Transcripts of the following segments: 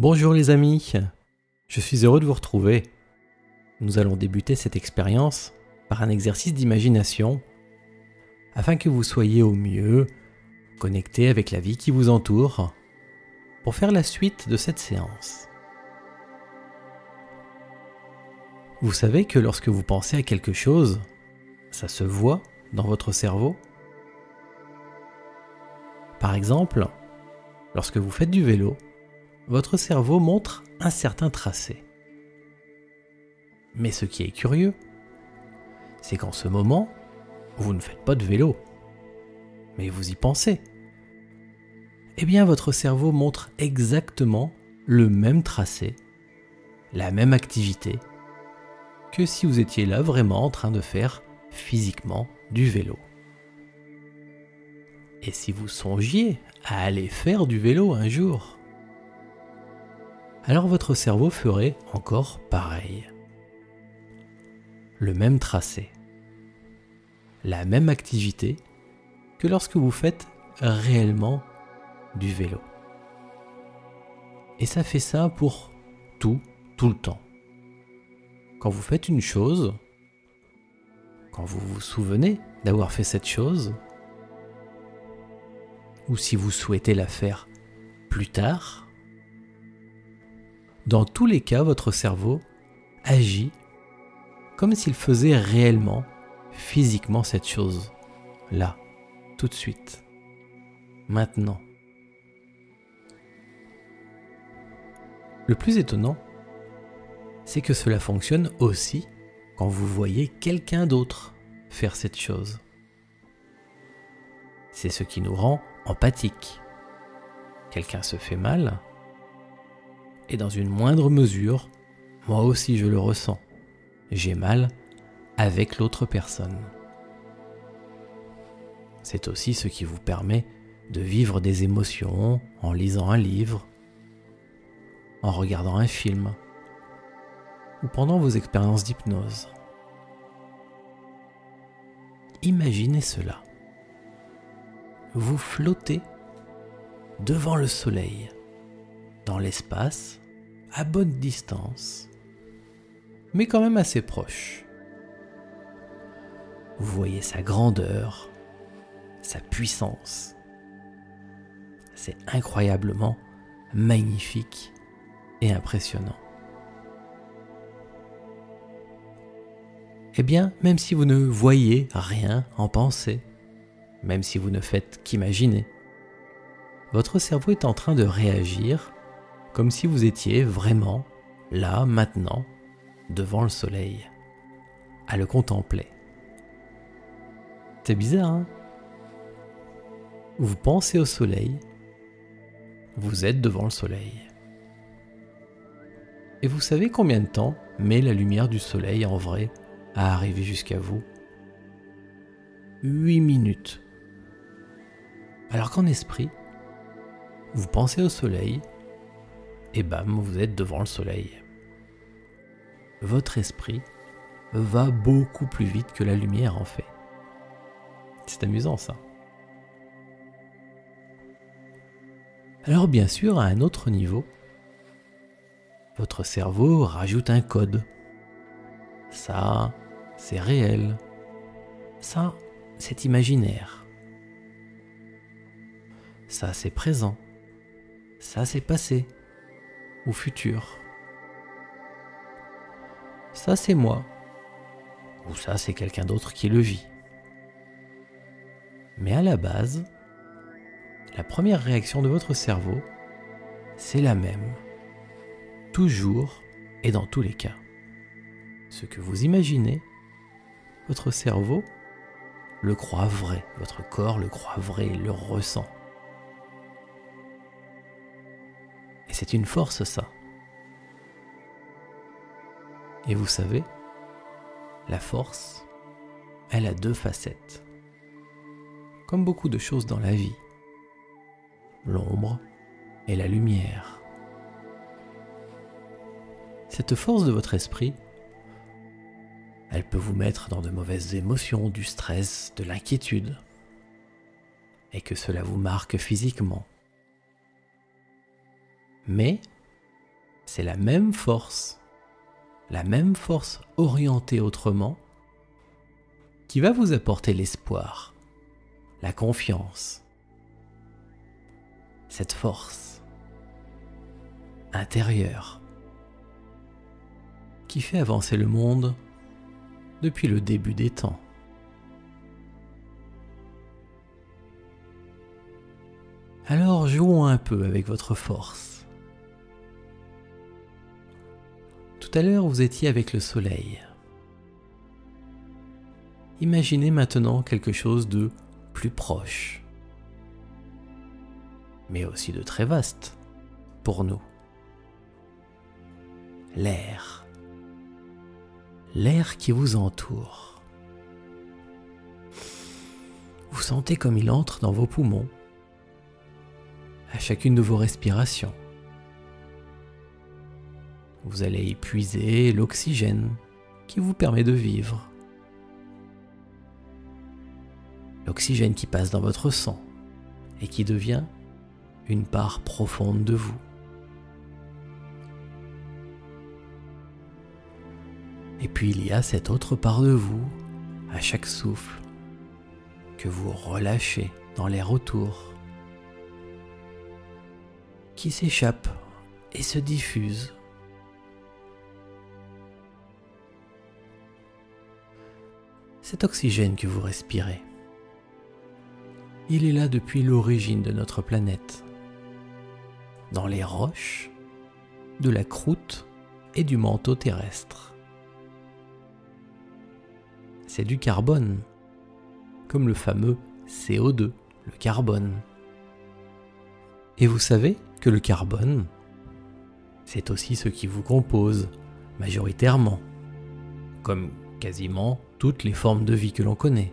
Bonjour les amis, je suis heureux de vous retrouver. Nous allons débuter cette expérience par un exercice d'imagination afin que vous soyez au mieux connecté avec la vie qui vous entoure pour faire la suite de cette séance. Vous savez que lorsque vous pensez à quelque chose, ça se voit dans votre cerveau Par exemple, lorsque vous faites du vélo, votre cerveau montre un certain tracé. Mais ce qui est curieux, c'est qu'en ce moment, vous ne faites pas de vélo, mais vous y pensez. Eh bien, votre cerveau montre exactement le même tracé, la même activité, que si vous étiez là vraiment en train de faire physiquement du vélo. Et si vous songiez à aller faire du vélo un jour Alors votre cerveau ferait encore pareil. Le même tracé. La même activité que lorsque vous faites réellement du vélo. Et ça fait ça pour tout, tout le temps. Quand vous faites une chose, quand vous vous souvenez d'avoir fait cette chose, ou si vous souhaitez la faire plus tard, dans tous les cas, votre cerveau agit comme s'il faisait réellement, physiquement cette chose, là, tout de suite, maintenant. Le plus étonnant, c'est que cela fonctionne aussi quand vous voyez quelqu'un d'autre faire cette chose. C'est ce qui nous rend empathiques. Quelqu'un se fait mal, et dans une moindre mesure, moi aussi je le ressens. J'ai mal avec l'autre personne. C'est aussi ce qui vous permet de vivre des émotions en lisant un livre, en regardant un film, ou pendant vos expériences d'hypnose. Imaginez cela. Vous flottez devant le soleil, dans l'espace, à bonne distance, mais quand même assez proche. Vous voyez sa grandeur, sa puissance. C'est incroyablement magnifique et impressionnant. Eh bien, même si vous ne voyez rien en pensée, même si vous ne faites qu'imaginer, votre cerveau est en train de réagir comme si vous étiez vraiment là, maintenant, devant le soleil, à le contempler. C'est bizarre, hein? Vous pensez au soleil, vous êtes devant le soleil. Et vous savez combien de temps met la lumière du soleil en vrai à arriver jusqu'à vous? 8 minutes. Alors qu'en esprit, vous pensez au soleil, et bam, vous êtes devant le soleil. Votre esprit va beaucoup plus vite que la lumière en fait. C'est amusant ça. Alors bien sûr, à un autre niveau, votre cerveau rajoute un code. Ça, c'est réel. Ça, c'est imaginaire. Ça, c'est présent. Ça, c'est passé. Ou futur. Ça, c'est moi. Ou ça, c'est quelqu'un d'autre qui le vit. Mais à la base, la première réaction de votre cerveau, c'est la même. Toujours et dans tous les cas ce que vous imaginez, votre cerveau le croit vrai, votre corps le croit vrai, le ressent. C'est une force ça. Et vous savez, la force, elle a deux facettes. Comme beaucoup de choses dans la vie. L'ombre et la lumière. Cette force de votre esprit, elle peut vous mettre dans de mauvaises émotions, du stress, de l'inquiétude, et que cela vous marque physiquement. Mais c'est la même force, la même force orientée autrement, qui va vous apporter l'espoir, la confiance, cette force intérieure qui fait avancer le monde depuis le début des temps. Alors jouons un peu avec votre force. Tout à l'heure, vous étiez avec le soleil. Imaginez maintenant quelque chose de plus proche, mais aussi de très vaste pour nous. L'air. L'air qui vous entoure. Vous sentez comme il entre dans vos poumons à chacune de vos respirations. Vous allez épuiser l'oxygène qui vous permet de vivre. L'oxygène qui passe dans votre sang et qui devient une part profonde de vous. Et puis il y a cette autre part de vous, à chaque souffle, que vous relâchez dans l'air autour qui s'échappe et se diffuse. Cet oxygène que vous respirez, il est là depuis l'origine de notre planète, dans les roches, de la croûte et du manteau terrestre. C'est du carbone, comme le fameux CO2, le carbone. Et vous savez, que le carbone, c'est aussi ce qui vous compose majoritairement, comme quasiment toutes les formes de vie que l'on connaît.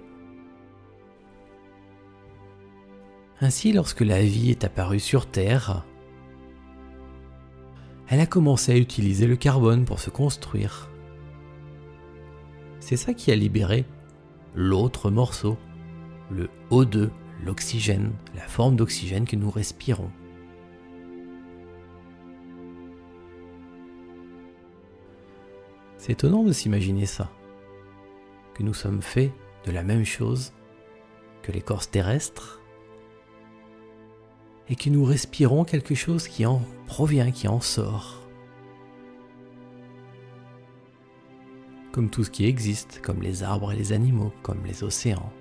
Ainsi, lorsque la vie est apparue sur Terre, elle a commencé à utiliser le carbone pour se construire. C'est ça qui a libéré l'autre morceau, le O2, l'oxygène, la forme d'oxygène que nous respirons. C'est étonnant de s'imaginer ça, que nous sommes faits de la même chose que l'écorce terrestre et que nous respirons quelque chose qui en provient, qui en sort. Comme tout ce qui existe, comme les arbres et les animaux, comme les océans.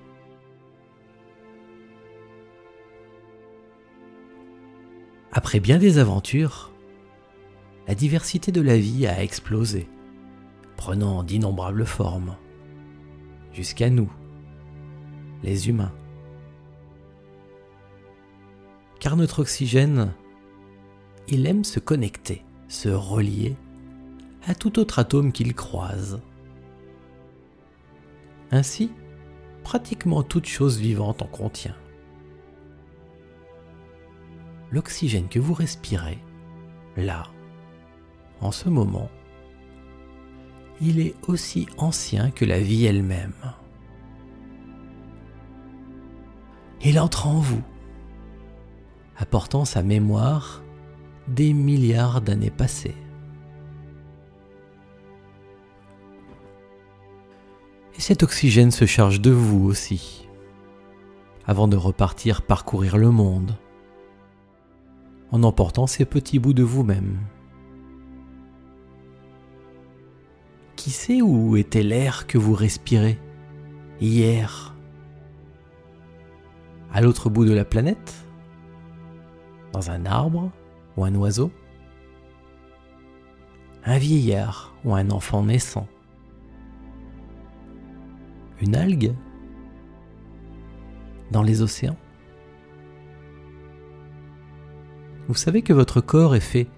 Après bien des aventures, la diversité de la vie a explosé prenant d'innombrables formes, jusqu'à nous, les humains. Car notre oxygène, il aime se connecter, se relier à tout autre atome qu'il croise. Ainsi, pratiquement toute chose vivante en contient. L'oxygène que vous respirez, là, en ce moment, il est aussi ancien que la vie elle-même. Il entre en vous, apportant sa mémoire des milliards d'années passées. Et cet oxygène se charge de vous aussi, avant de repartir parcourir le monde, en emportant ces petits bouts de vous-même. Qui sait où était l'air que vous respirez hier À l'autre bout de la planète Dans un arbre ou un oiseau Un vieillard ou un enfant naissant Une algue Dans les océans? Vous savez que votre corps est fait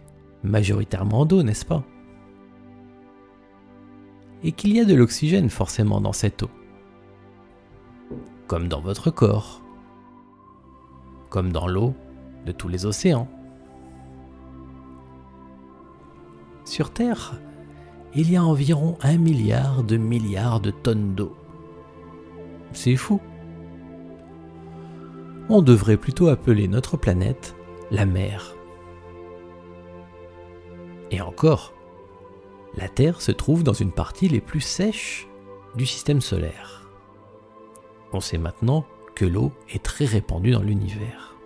majoritairement d'eau, n'est-ce pas? Et qu'il y a de l'oxygène forcément dans cette eau. Comme dans votre corps. Comme dans l'eau de tous les océans. Sur Terre, il y a environ un milliard de milliards de tonnes d'eau. C'est fou. On devrait plutôt appeler notre planète la mer. Et encore, la Terre se trouve dans une partie les plus sèches du système solaire. On sait maintenant que l'eau est très répandue dans l'univers.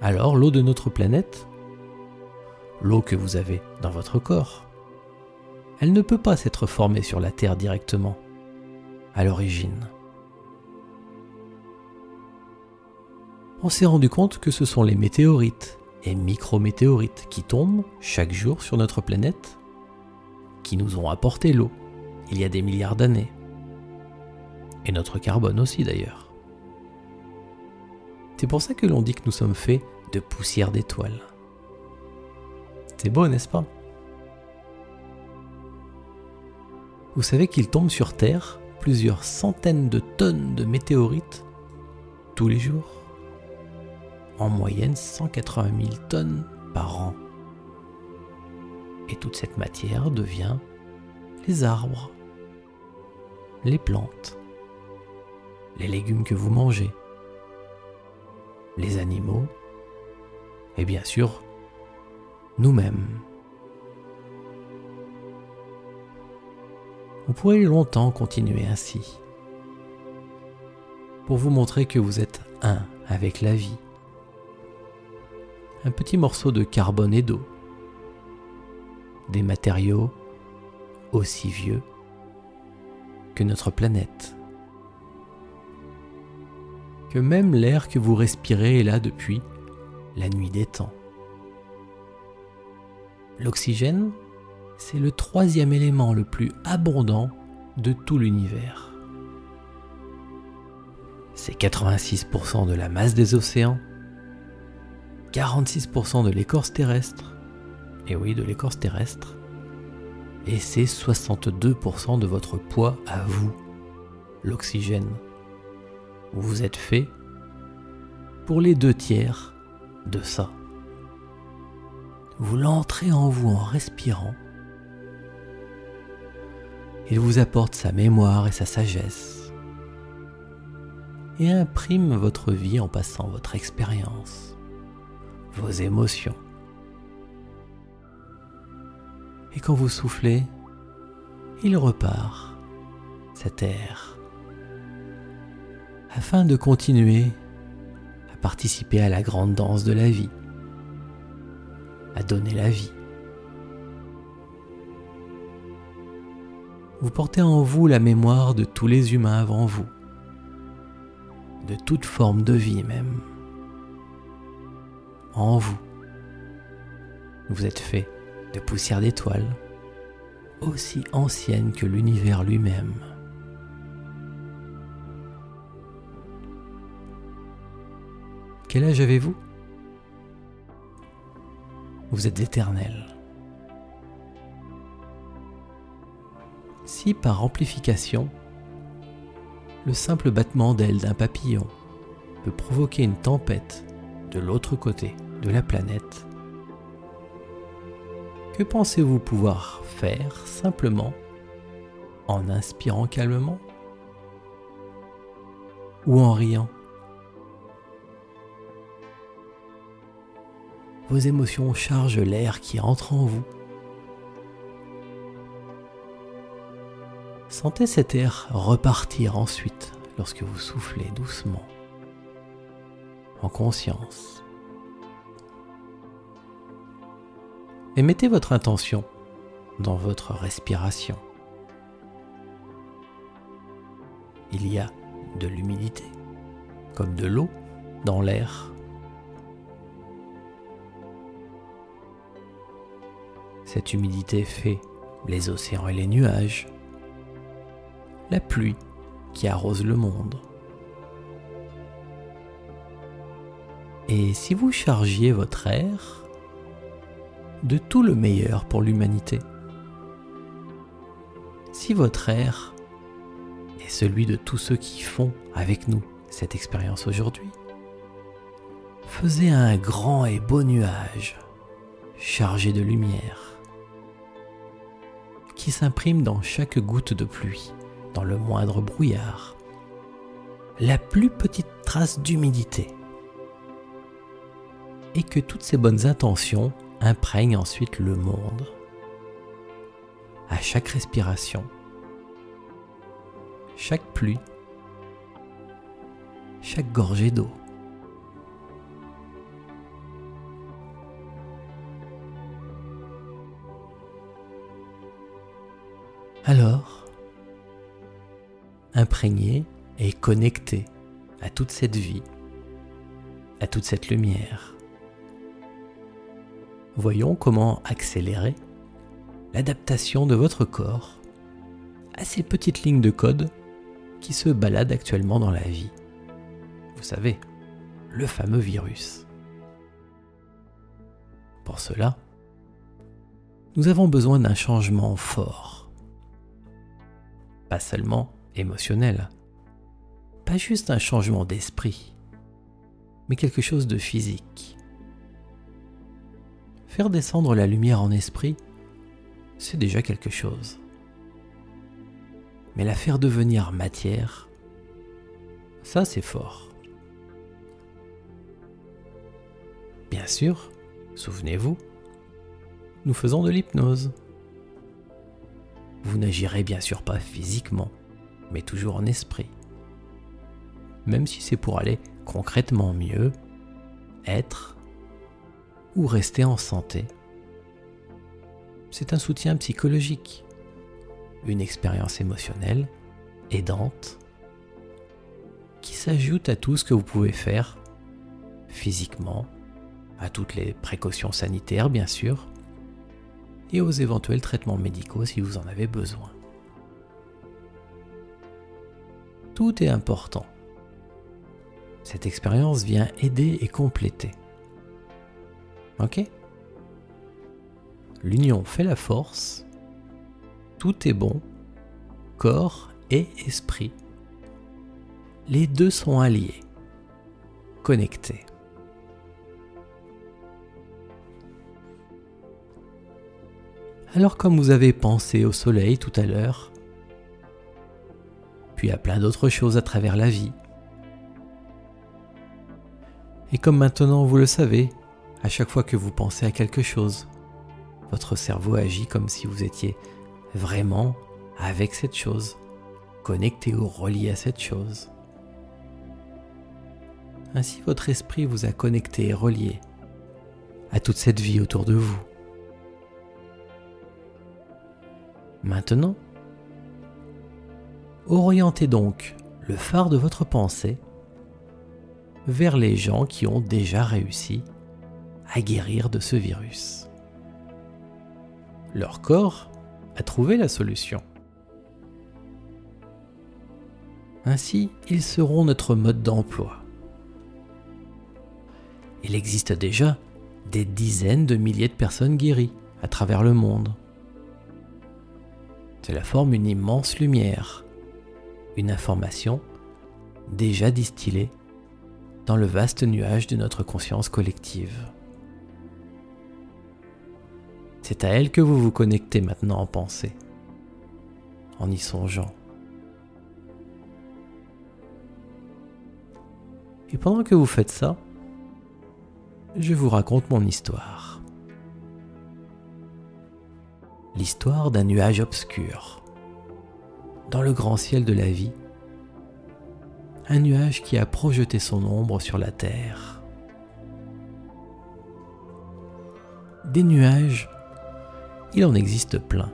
Alors l'eau de notre planète, l'eau que vous avez dans votre corps, elle ne peut pas s'être formée sur la Terre directement, à l'origine. On s'est rendu compte que ce sont les météorites et micrométéorites qui tombent chaque jour sur notre planète, qui nous ont apporté l'eau il y a des milliards d'années. Et notre carbone aussi d'ailleurs. C'est pour ça que l'on dit que nous sommes faits de poussière d'étoiles. C'est beau, n'est-ce pas? Vous savez qu'il tombe sur Terre plusieurs centaines de tonnes de météorites tous les jours? En moyenne 180 000 tonnes par an. Et toute cette matière devient les arbres, les plantes, les légumes que vous mangez, les animaux et bien sûr nous-mêmes. Vous pourrez longtemps continuer ainsi pour vous montrer que vous êtes un avec la vie. Un petit morceau de carbone et d'eau. Des matériaux aussi vieux que notre planète. Que même l'air que vous respirez est là depuis la nuit des temps. L'oxygène, c'est le troisième élément le plus abondant de tout l'univers. C'est 86% de la masse des océans, 46% de l'écorce terrestre, et oui, de l'écorce terrestre, et c'est 62% de votre poids à vous, l'oxygène. Vous êtes fait pour les deux tiers de ça. Vous l'entrez en vous en respirant. Il vous apporte sa mémoire et sa sagesse et imprime votre vie en passant votre expérience, vos émotions et quand vous soufflez, il repart, cet air, afin de continuer à participer à la grande danse de la vie, à donner la vie. Vous portez en vous la mémoire de tous les humains avant vous, de toute forme de vie même. En vous, vous êtes fait de poussière d'étoiles, aussi ancienne que l'univers lui-même. Quel âge avez-vous? Vous êtes éternel. Si par amplification, le simple battement d'aile d'un papillon peut provoquer une tempête de l'autre côté de la planète, que pensez-vous pouvoir faire simplement en inspirant calmement ou en riant? Vos émotions chargent l'air qui entre en vous. Sentez cet air repartir ensuite lorsque vous soufflez doucement, en conscience. Et mettez votre intention dans votre respiration. Il y a de l'humidité, comme de l'eau dans l'air. Cette humidité fait les océans et les nuages, la pluie qui arrose le monde. Et si vous chargiez votre air de tout le meilleur pour l'humanité. Si votre air est celui de tous ceux qui font avec nous cette expérience aujourd'hui, faisez un grand et beau nuage chargé de lumière qui s'imprime dans chaque goutte de pluie, dans le moindre brouillard, la plus petite trace d'humidité, et que toutes ces bonnes intentions imprègne ensuite le monde. À chaque respiration, chaque pluie, chaque gorgée d'eau. Alors, imprégné et connecté à toute cette vie, à toute cette lumière. Voyons comment accélérer l'adaptation de votre corps à ces petites lignes de code qui se baladent actuellement dans la vie. Vous savez, le fameux virus. Pour cela, nous avons besoin d'un changement fort. Pas seulement émotionnel, pas juste un changement d'esprit, mais quelque chose de physique. Faire descendre la lumière en esprit, c'est déjà quelque chose. Mais la faire devenir matière, ça c'est fort. Bien sûr, souvenez-vous, nous faisons de l'hypnose. Vous n'agirez bien sûr pas physiquement, mais toujours en esprit. Même si c'est pour aller concrètement mieux, être ou rester en santé. C'est un soutien psychologique, une expérience émotionnelle aidante qui s'ajoute à tout ce que vous pouvez faire physiquement, à toutes les précautions sanitaires bien sûr, et aux éventuels traitements médicaux si vous en avez besoin. Tout est important. Cette expérience vient aider et compléter. Ok L'union fait la force. Tout est bon. Corps et esprit. Les deux sont alliés. Connectés. Alors comme vous avez pensé au soleil tout à l'heure, puis à plein d'autres choses à travers la vie. Et comme maintenant vous le savez, à chaque fois que vous pensez à quelque chose, votre cerveau agit comme si vous étiez vraiment avec cette chose, connecté ou relié à cette chose. Ainsi votre esprit vous a connecté et relié à toute cette vie autour de vous. Maintenant, Orientez donc le phare de votre pensée vers les gens qui ont déjà réussi à guérir de ce virus. Leur corps a trouvé la solution. Ainsi, ils seront notre mode d'emploi. Il existe déjà des dizaines de milliers de personnes guéries à travers le monde. Cela forme une immense lumière une information déjà distillée dans le vaste nuage de notre conscience collective. C'est à elle que vous vous connectez maintenant en pensée, en y songeant. Et pendant que vous faites ça, je vous raconte mon histoire. L'histoire d'un nuage obscur dans le grand ciel de la vie, un nuage qui a projeté son ombre sur la terre. Des nuages, il en existe plein,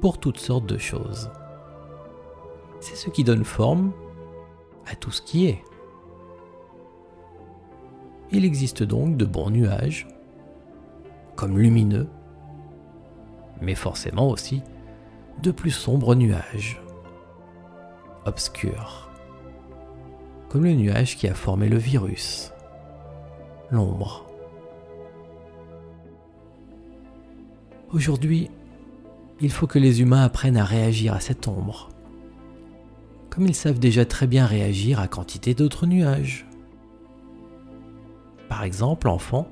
pour toutes sortes de choses. C'est ce qui donne forme à tout ce qui est. Il existe donc de bons nuages, comme lumineux, mais forcément aussi de plus sombres nuages, obscurs, comme le nuage qui a formé le virus, l'ombre. Aujourd'hui, il faut que les humains apprennent à réagir à cette ombre, comme ils savent déjà très bien réagir à quantité d'autres nuages. Par exemple, enfant,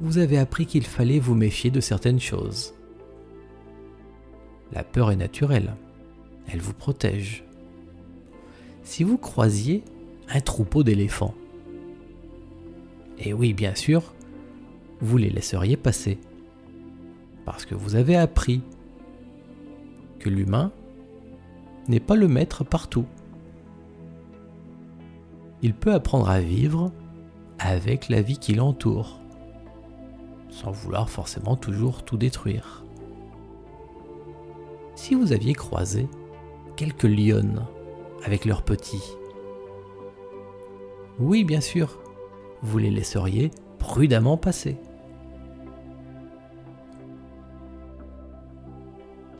vous avez appris qu'il fallait vous méfier de certaines choses. La peur est naturelle. Elle vous protège. Si vous croisiez un troupeau d'éléphants, et oui, bien sûr, vous les laisseriez passer. Parce que vous avez appris que l'humain n'est pas le maître partout. Il peut apprendre à vivre avec la vie qui l'entoure, sans vouloir forcément toujours tout détruire. Si vous aviez croisé quelques lionnes avec leurs petits, oui bien sûr, vous les laisseriez prudemment passer.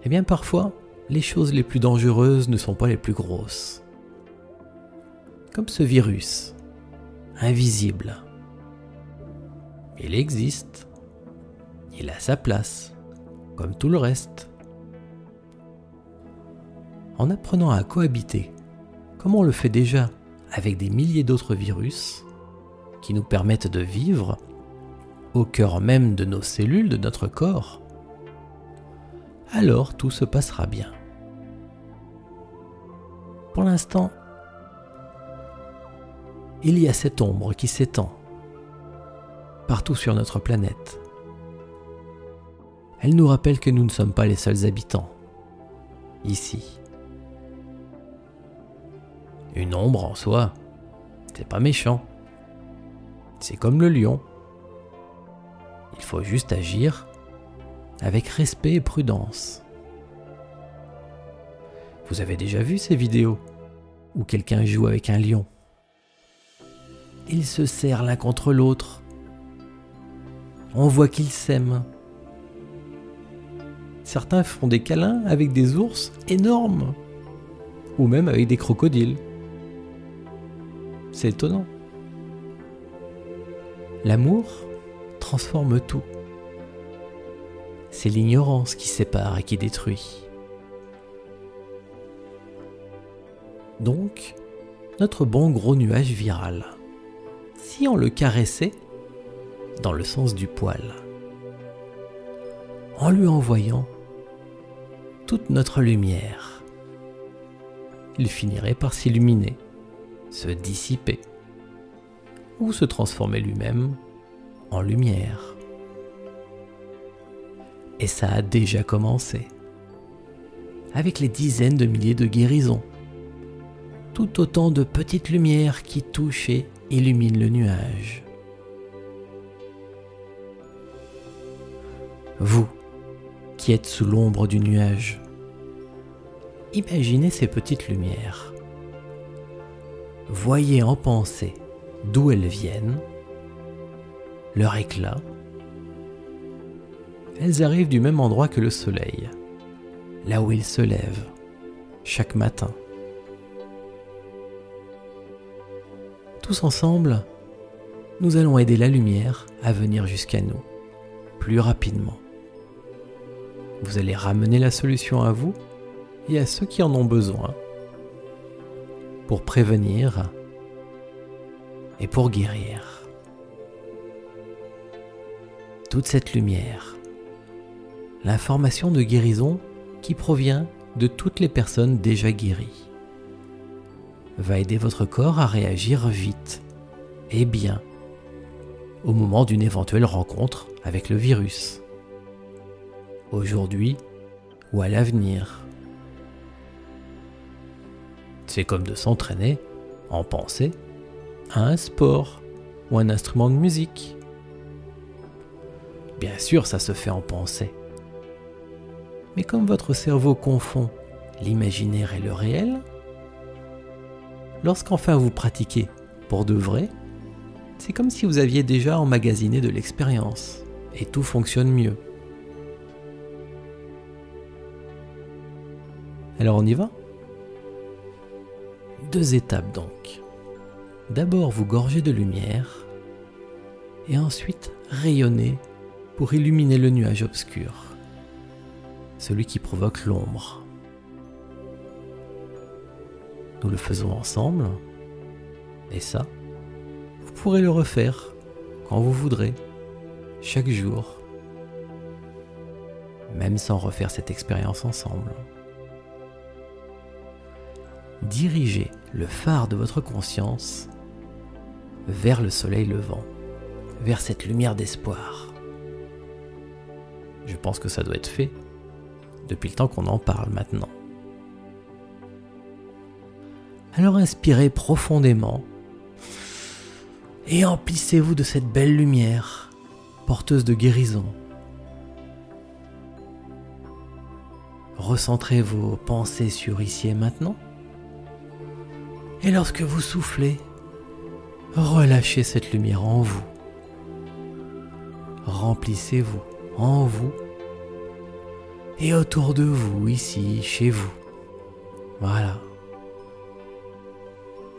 Eh bien parfois, les choses les plus dangereuses ne sont pas les plus grosses. Comme ce virus, invisible. Il existe. Il a sa place, comme tout le reste. En apprenant à cohabiter, comme on le fait déjà avec des milliers d'autres virus, qui nous permettent de vivre au cœur même de nos cellules, de notre corps, alors tout se passera bien. Pour l'instant, il y a cette ombre qui s'étend partout sur notre planète. Elle nous rappelle que nous ne sommes pas les seuls habitants, ici. Une ombre en soi, c'est pas méchant. C'est comme le lion. Il faut juste agir avec respect et prudence. Vous avez déjà vu ces vidéos où quelqu'un joue avec un lion? Ils se serrent l'un contre l'autre. On voit qu'ils s'aiment. Certains font des câlins avec des ours énormes ou même avec des crocodiles. C'est étonnant. L'amour transforme tout. C'est l'ignorance qui sépare et qui détruit. Donc, notre bon gros nuage viral, si on le caressait dans le sens du poil, en lui envoyant toute notre lumière, il finirait par s'illuminer, se dissiper ou se transformer lui-même en lumière. Et ça a déjà commencé. Avec les dizaines de milliers de guérisons. Tout autant de petites lumières qui touchent et illuminent le nuage. Vous, qui êtes sous l'ombre du nuage, imaginez ces petites lumières. Voyez en pensée d'où elles viennent, leur éclat. Elles arrivent du même endroit que le soleil, là où il se lève, chaque matin. Tous ensemble, nous allons aider la lumière à venir jusqu'à nous, plus rapidement. Vous allez ramener la solution à vous et à ceux qui en ont besoin pour prévenir et pour guérir. Toute cette lumière, l'information de guérison qui provient de toutes les personnes déjà guéries, va aider votre corps à réagir vite et bien au moment d'une éventuelle rencontre avec le virus, aujourd'hui ou à l'avenir. C'est comme de s'entraîner en pensée à un sport ou un instrument de musique. Bien sûr, ça se fait en pensée. Mais comme votre cerveau confond l'imaginaire et le réel, lorsqu'enfin vous pratiquez pour de vrai, c'est comme si vous aviez déjà emmagasiné de l'expérience et tout fonctionne mieux. Alors on y va? Deux étapes donc. D'abord vous gorger de lumière et ensuite rayonner pour illuminer le nuage obscur, celui qui provoque l'ombre. Nous le faisons ensemble et ça, vous pourrez le refaire quand vous voudrez, chaque jour, même sans refaire cette expérience ensemble. Dirigez le phare de votre conscience vers le soleil levant, vers cette lumière d'espoir. pense que ça doit être fait depuis le temps qu'on en parle maintenant. Alors inspirez profondément et emplissez-vous de cette belle lumière porteuse de guérison. Recentrez vos pensées sur ici et maintenant. Et lorsque vous soufflez, relâchez cette lumière en vous. Remplissez-vous en vous et autour de vous, ici, chez vous. Voilà.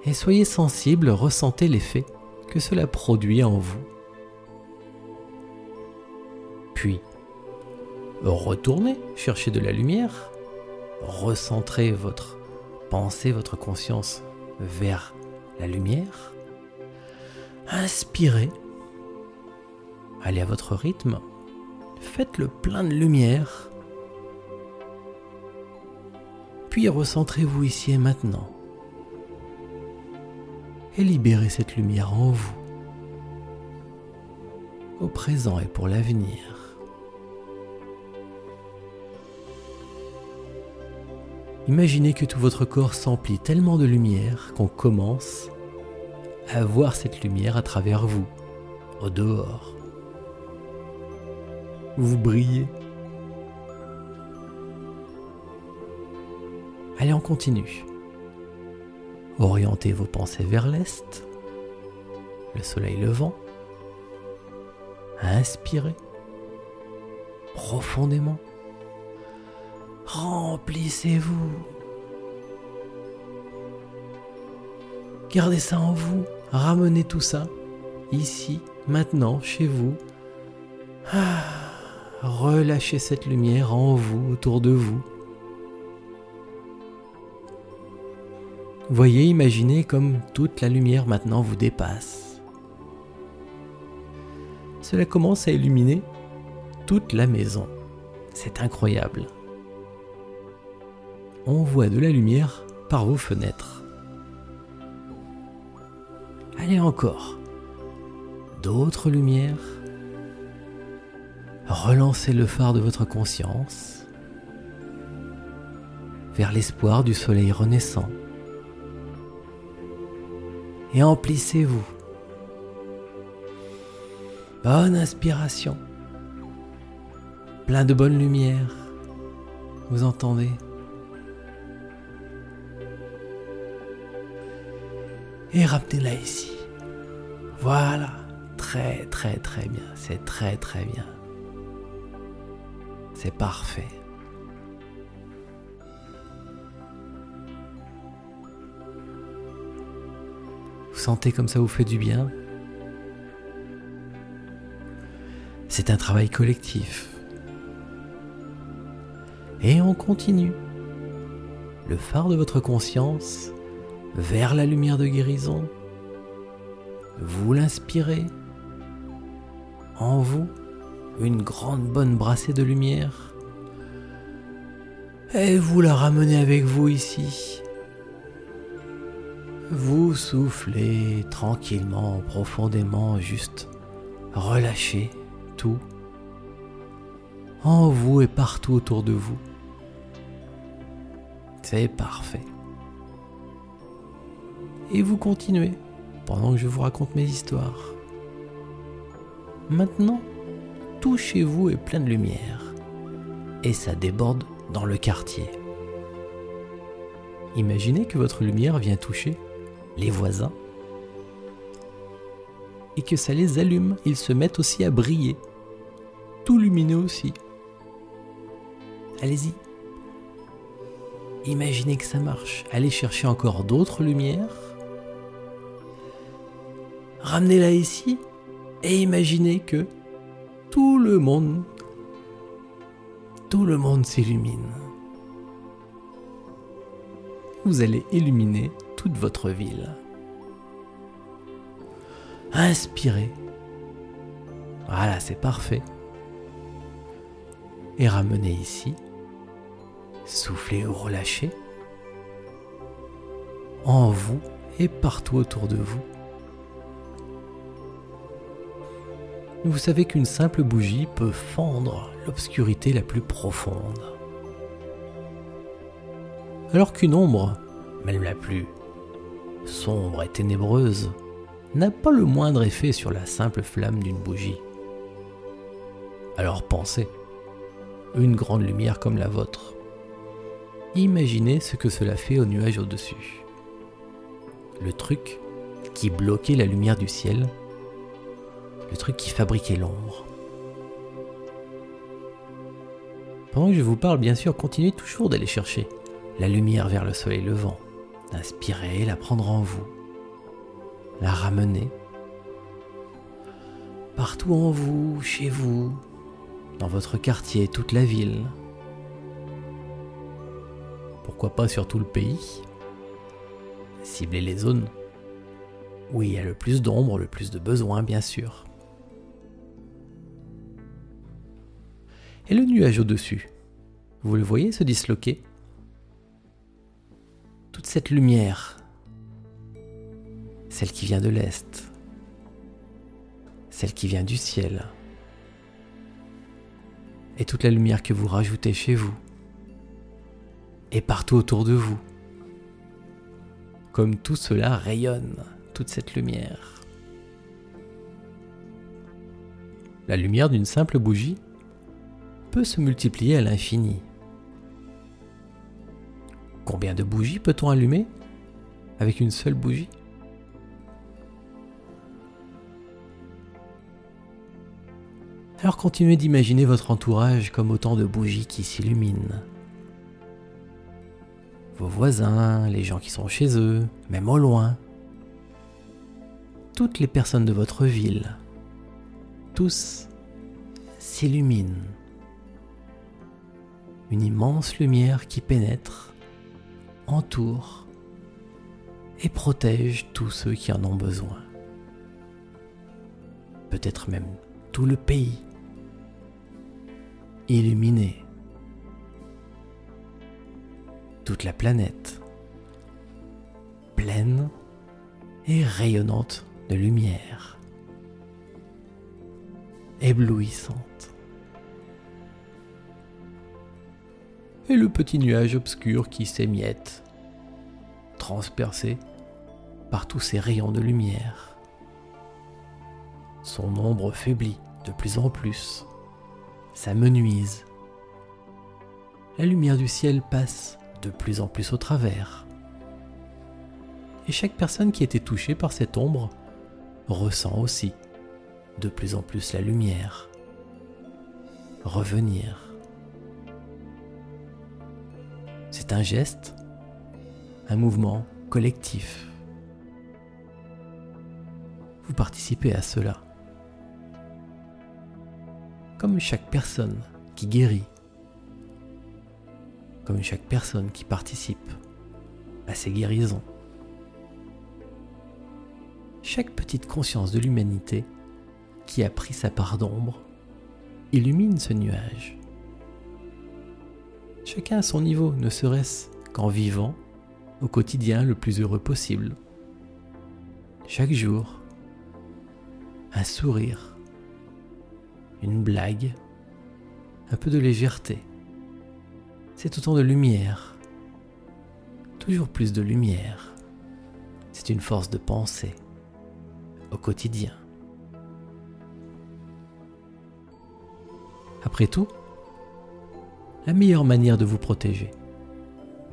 Et soyez sensible, ressentez l'effet que cela produit en vous. Puis, retournez chercher de la lumière, recentrez votre pensée, votre conscience vers la lumière, inspirez, allez à votre rythme, faites le plein de lumière, puis recentrez-vous ici et maintenant et libérez cette lumière en vous, au présent et pour l'avenir. Imaginez que tout votre corps s'emplit tellement de lumière qu'on commence à voir cette lumière à travers vous, au dehors. Vous brillez. Allez, on continue. Orientez vos pensées vers l'est, le soleil levant. Inspirez profondément. Remplissez-vous. Gardez ça en vous. Ramenez tout ça ici, maintenant, chez vous. Ah, relâchez cette lumière en vous, autour de vous. Voyez, imaginez comme toute la lumière maintenant vous dépasse. Cela commence à illuminer toute la maison. C'est incroyable. On voit de la lumière par vos fenêtres. Allez encore. D'autres lumières. Relancez le phare de votre conscience vers l'espoir du soleil renaissant et emplissez-vous. Bonne inspiration. Plein de bonne lumière. Vous entendez? Et ramenez-la ici. Voilà. Très très très bien. C'est très très bien. C'est parfait. Sentez comme ça vous fait du bien. C'est un travail collectif. Et on continue. Le phare de votre conscience vers la lumière de guérison. Vous l'inspirez. En vous, une grande bonne brassée de lumière. Et vous la ramenez avec vous ici. Vous soufflez tranquillement, profondément, juste relâchez tout en vous et partout autour de vous. C'est parfait. Et vous continuez pendant que je vous raconte mes histoires. Maintenant, tout chez vous est plein de lumière et ça déborde dans le quartier. Imaginez que votre lumière vient toucher les voisins, et que ça les allume, ils se mettent aussi à briller, tout lumineux aussi. Allez-y. Imaginez que ça marche. Allez chercher encore d'autres lumières. Ramenez-la ici et imaginez que tout le monde, tout le monde s'illumine. Vous allez illuminer toute votre ville. Inspirez. Voilà, c'est parfait. Et ramenez ici. Soufflez ou relâchez. En vous et partout autour de vous. vous savez qu'une simple bougie peut fendre l'obscurité la plus profonde. Alors qu'une ombre, même la plus sombre et ténébreuse, n'a pas le moindre effet sur la simple flamme d'une bougie. Alors pensez, une grande lumière comme la vôtre. Imaginez ce que cela fait au nuage au-dessus. Le truc qui bloquait la lumière du ciel le truc qui fabriquait l'ombre. Pendant que je vous parle, bien sûr, continuez toujours d'aller chercher la lumière vers le soleil levant, d'inspirer, la prendre en vous, la ramener partout en vous, chez vous, dans votre quartier, toute la ville. Pourquoi pas sur tout le pays Cibler les zones où il y a le plus d'ombre, le plus de besoins, bien sûr. et le nuage au-dessus. Vous le voyez se disloquer? Toute cette lumière, celle qui vient de l'Est, celle qui vient du ciel, et toute la lumière que vous rajoutez chez vous, et partout autour de vous, comme tout cela rayonne, toute cette lumière. La lumière d'une simple bougie peut se multiplier à l'infini. Combien de bougies peut-on allumer avec une seule bougie? Alors continuez d'imaginer votre entourage comme autant de bougies qui s'illuminent. Vos voisins, les gens qui sont chez eux, même au loin. Toutes les personnes de votre ville. Tous s'illuminent une immense lumière qui pénètre, entoure et protège tous ceux qui en ont besoin. Peut-être même tout le pays illuminé, toute la planète pleine et rayonnante de lumière, éblouissante. et le petit nuage obscur qui s'émiette, transpercé par tous ces rayons de lumière. Son ombre faiblit de plus en plus, s'amenuise. La lumière du ciel passe de plus en plus au travers. Et chaque personne qui était touchée par cette ombre ressent aussi de plus en plus la lumière revenir. C'est un geste, un mouvement collectif. Vous participez à cela. Comme chaque personne qui guérit, comme chaque personne qui participe à ces guérisons. Chaque petite conscience de l'humanité qui a pris sa part d'ombre illumine ce nuage. Chacun à son niveau, ne serait-ce qu'en vivant au quotidien le plus heureux possible. Chaque jour, un sourire, une blague, un peu de légèreté. C'est autant de lumière, toujours plus de lumière. C'est une force de pensée au quotidien. Après tout, la meilleure manière de vous protéger.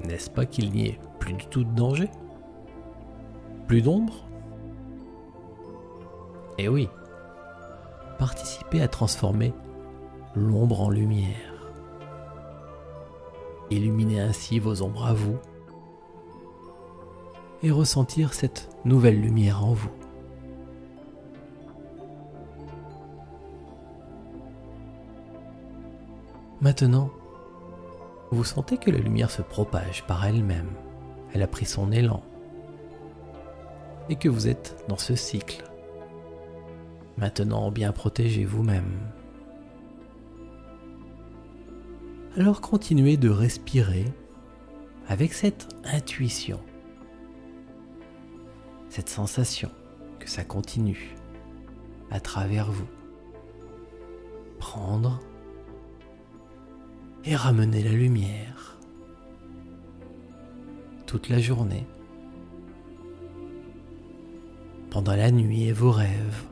N'est-ce pas qu'il n'y ait plus du tout de danger? Plus d'ombre? Eh oui, participez à transformer l'ombre en lumière. Illuminez ainsi vos ombres à vous et ressentir cette nouvelle lumière en vous. Maintenant, vous sentez que la lumière se propage par elle-même. Elle a pris son élan. Et que vous êtes dans ce cycle. Maintenant bien protégé vous-même. Alors continuez de respirer avec cette intuition, cette sensation que ça continue à travers vous, prendre et ramener la lumière toute la journée, pendant la nuit et vos rêves.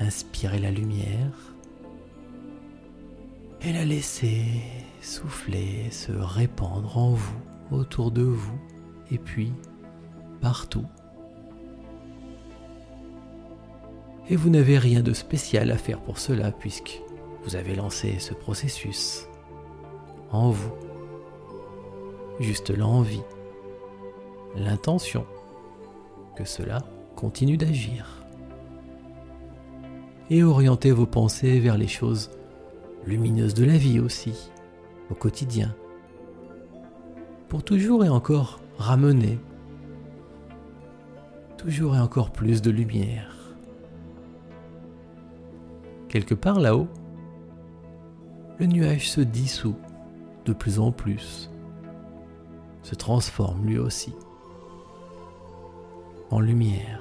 Inspirez la lumière et la laissez souffler, se répandre en vous, autour de vous, et puis partout. Et vous n'avez rien de spécial à faire pour cela puisque vous avez lancé ce processus en vous. Juste l'envie, l'intention que cela continue d'agir. Et orientez vos pensées vers les choses lumineuses de la vie aussi, au quotidien, pour toujours et encore ramener toujours et encore plus de lumière. Quelque part là-haut, le nuage se dissout de plus en plus, se transforme lui aussi en lumière.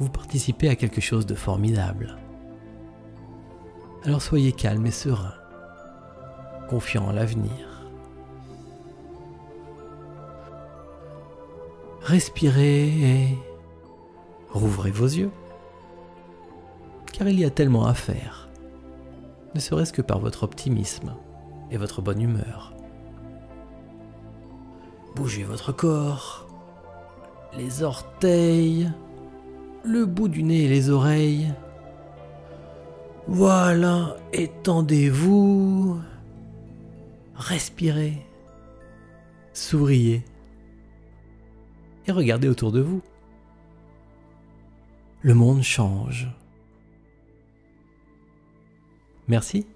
Vous participez à quelque chose de formidable. Alors soyez calme et serein, confiant en l'avenir. Respirez et rouvrez vos yeux, car il y a tellement à faire, ne serait-ce que par votre optimisme et votre bonne humeur. Bougez votre corps, les orteils, le bout du nez et les oreilles. Voilà, étendez-vous, respirez, souriez et regardez autour de vous. Le monde change. Merci